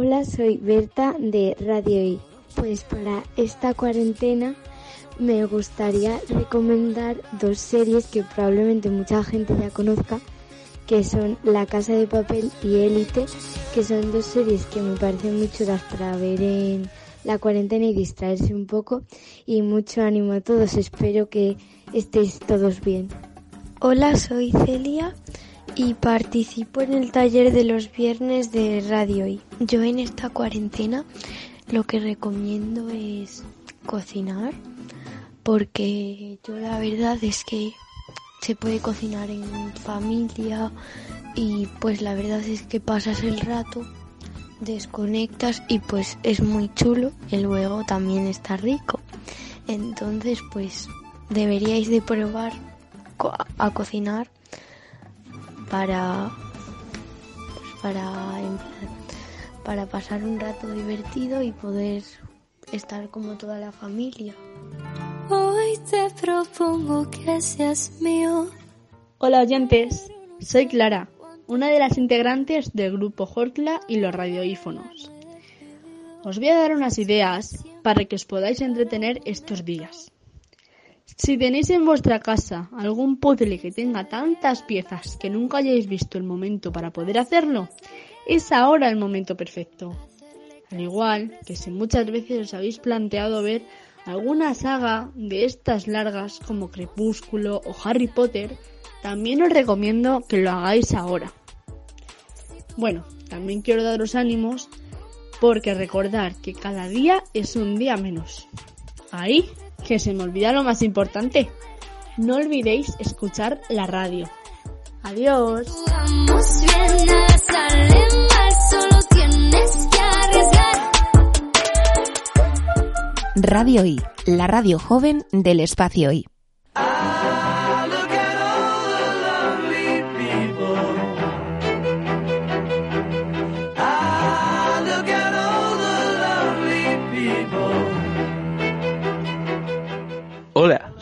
Hola, soy Berta de Radio I. Pues para esta cuarentena me gustaría recomendar dos series que probablemente mucha gente ya conozca, que son La Casa de Papel y Élite, que son dos series que me parecen muy chulas para ver en la cuarentena y distraerse un poco. Y mucho ánimo a todos, espero que estéis todos bien. Hola, soy Celia y participo en el taller de los viernes de Radio I. Yo en esta cuarentena lo que recomiendo es cocinar porque yo la verdad es que se puede cocinar en familia y pues la verdad es que pasas el rato, desconectas y pues es muy chulo y luego también está rico. Entonces pues deberíais de probar a cocinar para pues, para para pasar un rato divertido y poder estar como toda la familia. Hoy te propongo que seas mío. Hola oyentes, soy Clara, una de las integrantes del grupo Jortla y los radioífonos. Os voy a dar unas ideas para que os podáis entretener estos días. Si tenéis en vuestra casa algún puzzle que tenga tantas piezas que nunca hayáis visto el momento para poder hacerlo, es ahora el momento perfecto. Al igual que si muchas veces os habéis planteado ver alguna saga de estas largas como Crepúsculo o Harry Potter, también os recomiendo que lo hagáis ahora. Bueno, también quiero daros ánimos porque recordar que cada día es un día menos. Ahí, que se me olvida lo más importante. No olvidéis escuchar la radio. Adiós. Radio I, la radio joven del espacio I.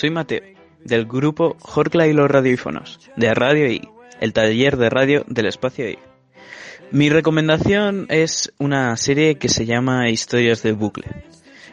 soy Mateo, del grupo Jorcla y los radioífonos, de Radio I, el taller de radio del espacio I. Mi recomendación es una serie que se llama Historias de bucle.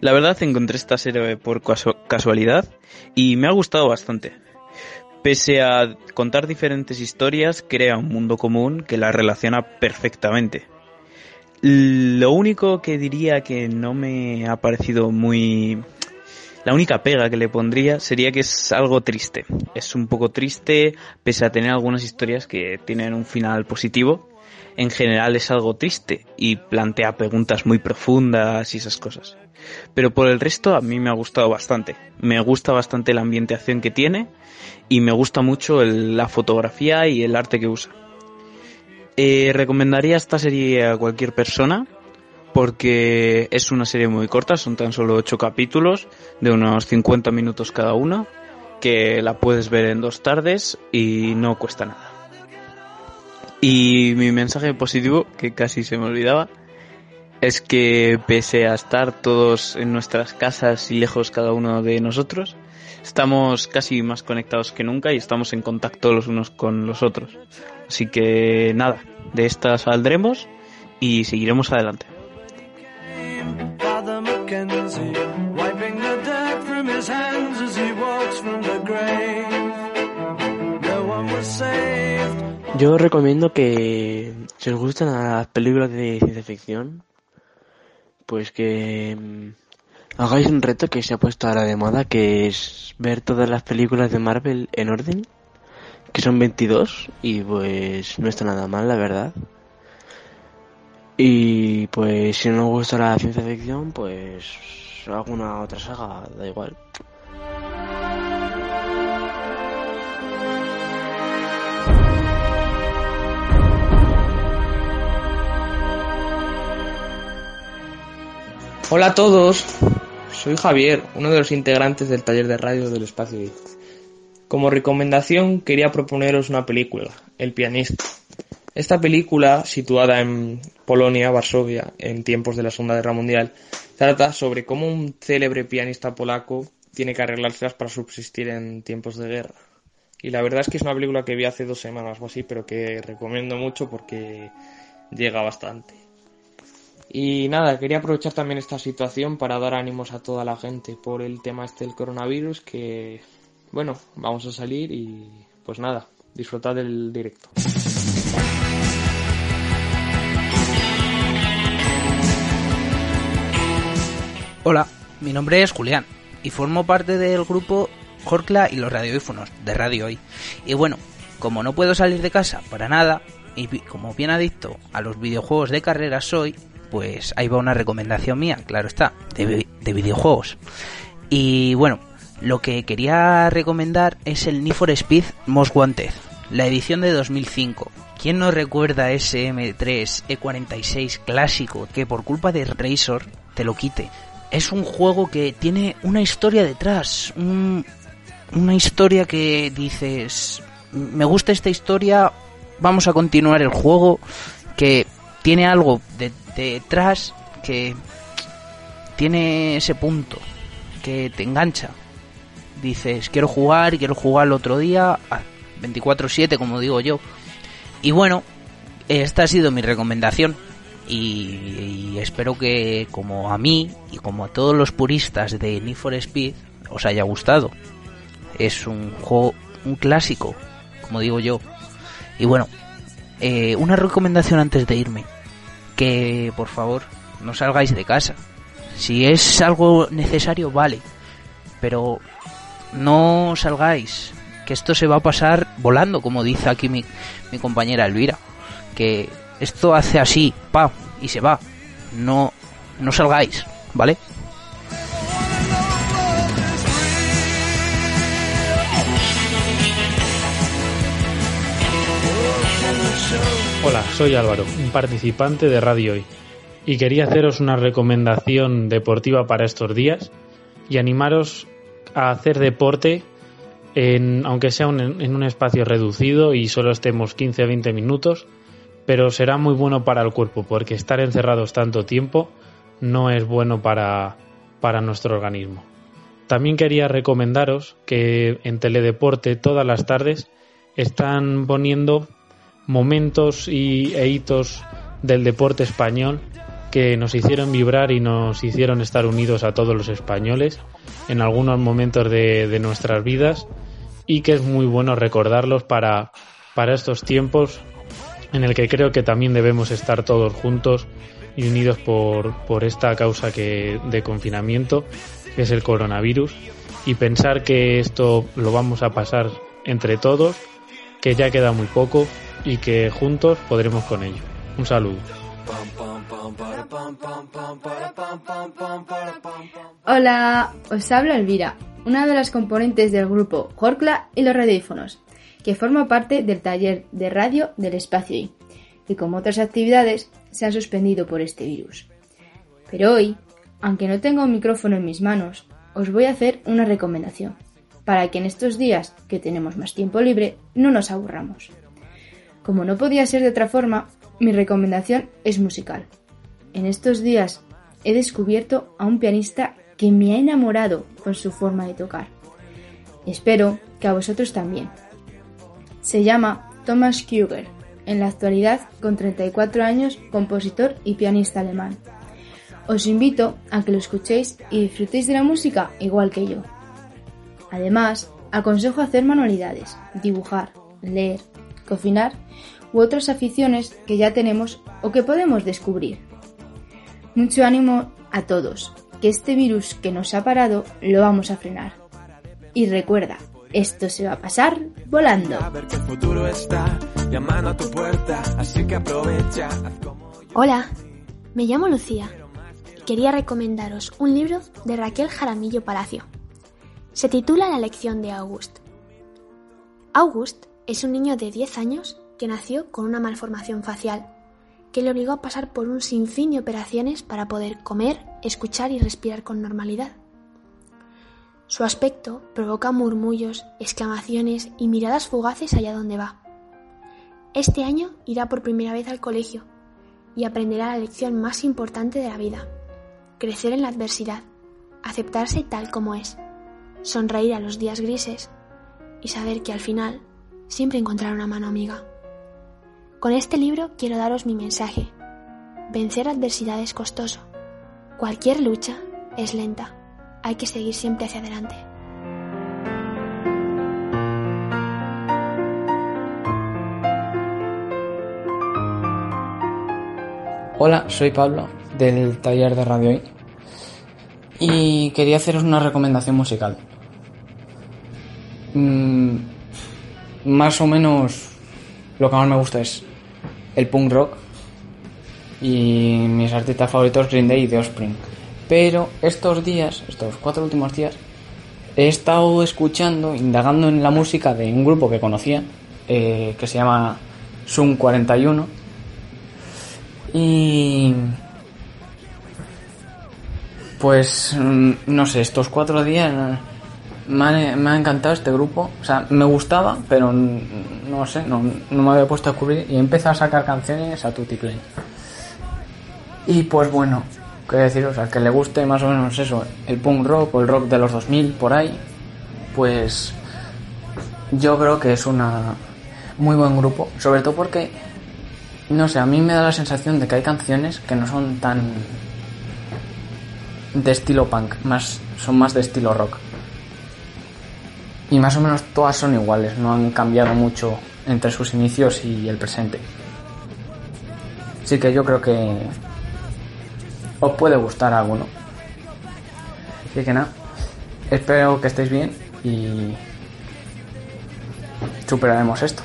La verdad encontré esta serie por casualidad y me ha gustado bastante. Pese a contar diferentes historias, crea un mundo común que la relaciona perfectamente. Lo único que diría que no me ha parecido muy... La única pega que le pondría sería que es algo triste. Es un poco triste, pese a tener algunas historias que tienen un final positivo. En general es algo triste y plantea preguntas muy profundas y esas cosas. Pero por el resto a mí me ha gustado bastante. Me gusta bastante la ambientación que tiene y me gusta mucho la fotografía y el arte que usa. Eh, recomendaría esta serie a cualquier persona porque es una serie muy corta, son tan solo 8 capítulos de unos 50 minutos cada uno, que la puedes ver en dos tardes y no cuesta nada. Y mi mensaje positivo, que casi se me olvidaba, es que pese a estar todos en nuestras casas y lejos cada uno de nosotros, estamos casi más conectados que nunca y estamos en contacto los unos con los otros. Así que nada, de esta saldremos y seguiremos adelante. Yo recomiendo que si os gustan las películas de ciencia ficción, pues que mm, hagáis un reto que se ha puesto ahora de moda, que es ver todas las películas de Marvel en orden, que son 22, y pues no está nada mal, la verdad. Y pues si no os gusta la ciencia ficción, pues alguna otra saga, da igual. Hola a todos, soy Javier, uno de los integrantes del taller de radio del espacio. Como recomendación quería proponeros una película, El pianista. Esta película, situada en Polonia, Varsovia, en tiempos de la Segunda Guerra Mundial, trata sobre cómo un célebre pianista polaco tiene que arreglárselas para subsistir en tiempos de guerra. Y la verdad es que es una película que vi hace dos semanas o así, pero que recomiendo mucho porque llega bastante. Y nada, quería aprovechar también esta situación para dar ánimos a toda la gente por el tema este del coronavirus que, bueno, vamos a salir y pues nada, disfrutad del directo. Hola, mi nombre es Julián y formo parte del grupo Jorcla y los radioífonos de Radio Hoy. Y bueno, como no puedo salir de casa para nada y como bien adicto a los videojuegos de carreras soy, pues ahí va una recomendación mía, claro está, de, de videojuegos. Y bueno, lo que quería recomendar es el Need for Speed Most Wanted, la edición de 2005. ¿Quién no recuerda ese M3 E46 clásico que por culpa de Razor te lo quite? Es un juego que tiene una historia detrás, una historia que dices, me gusta esta historia, vamos a continuar el juego, que tiene algo detrás que tiene ese punto, que te engancha. Dices, quiero jugar y quiero jugar el otro día, 24/7 como digo yo. Y bueno, esta ha sido mi recomendación. Y, espero que como a mí y como a todos los puristas de Need for Speed os haya gustado. Es un juego, un clásico, como digo yo. Y bueno, eh, una recomendación antes de irme. Que por favor no salgáis de casa. Si es algo necesario, vale. Pero no salgáis. Que esto se va a pasar volando, como dice aquí mi, mi compañera Elvira. Que esto hace así, pa, y se va. No, no salgáis, ¿vale? Hola, soy Álvaro, un participante de Radio Hoy, y quería haceros una recomendación deportiva para estos días y animaros a hacer deporte, en, aunque sea en un espacio reducido y solo estemos 15 a 20 minutos, pero será muy bueno para el cuerpo porque estar encerrados tanto tiempo no es bueno para, para nuestro organismo. También quería recomendaros que en Teledeporte todas las tardes están poniendo momentos y, e hitos del deporte español que nos hicieron vibrar y nos hicieron estar unidos a todos los españoles en algunos momentos de, de nuestras vidas y que es muy bueno recordarlos para, para estos tiempos en el que creo que también debemos estar todos juntos y unidos por, por esta causa que, de confinamiento, que es el coronavirus, y pensar que esto lo vamos a pasar entre todos, que ya queda muy poco y que juntos podremos con ello. Un saludo. Hola, os habla Elvira, una de las componentes del grupo Jorcla y los radífonos que forma parte del taller de radio del espacio I, y como otras actividades se han suspendido por este virus. Pero hoy, aunque no tengo un micrófono en mis manos, os voy a hacer una recomendación, para que en estos días que tenemos más tiempo libre no nos aburramos. Como no podía ser de otra forma, mi recomendación es musical. En estos días he descubierto a un pianista que me ha enamorado con su forma de tocar. Espero que a vosotros también. Se llama Thomas Kruger, en la actualidad con 34 años, compositor y pianista alemán. Os invito a que lo escuchéis y disfrutéis de la música igual que yo. Además, aconsejo hacer manualidades, dibujar, leer, cocinar u otras aficiones que ya tenemos o que podemos descubrir. Mucho ánimo a todos, que este virus que nos ha parado lo vamos a frenar. Y recuerda, esto se va a pasar volando. Hola, me llamo Lucía y quería recomendaros un libro de Raquel Jaramillo Palacio. Se titula La lección de August. August es un niño de 10 años que nació con una malformación facial que le obligó a pasar por un sinfín de operaciones para poder comer, escuchar y respirar con normalidad. Su aspecto provoca murmullos, exclamaciones y miradas fugaces allá donde va. Este año irá por primera vez al colegio y aprenderá la lección más importante de la vida, crecer en la adversidad, aceptarse tal como es, sonreír a los días grises y saber que al final siempre encontrará una mano amiga. Con este libro quiero daros mi mensaje. vencer adversidad es costoso. Cualquier lucha es lenta. Hay que seguir siempre hacia adelante. Hola, soy Pablo del taller de Radio I y quería haceros una recomendación musical. Mm, más o menos lo que más me gusta es el punk rock y mis artistas favoritos Green Day y The Offspring. Pero estos días, estos cuatro últimos días, he estado escuchando, indagando en la música de un grupo que conocía, eh, que se llama Zoom 41. Y pues mm, no sé, estos cuatro días me ha, encantado este grupo. O sea, me gustaba, pero no sé, no, me había puesto a cubrir y he a sacar canciones a tutti play. Y pues bueno, qué deciros, al que le guste más o menos eso, el punk rock o el rock de los 2000 por ahí, pues yo creo que es una muy buen grupo, sobre todo porque no sé, a mí me da la sensación de que hay canciones que no son tan de estilo punk, más son más de estilo rock. Y más o menos todas son iguales, no han cambiado mucho entre sus inicios y el presente. Así que yo creo que os puede gustar alguno. Así que nada, espero que estéis bien y superaremos esto.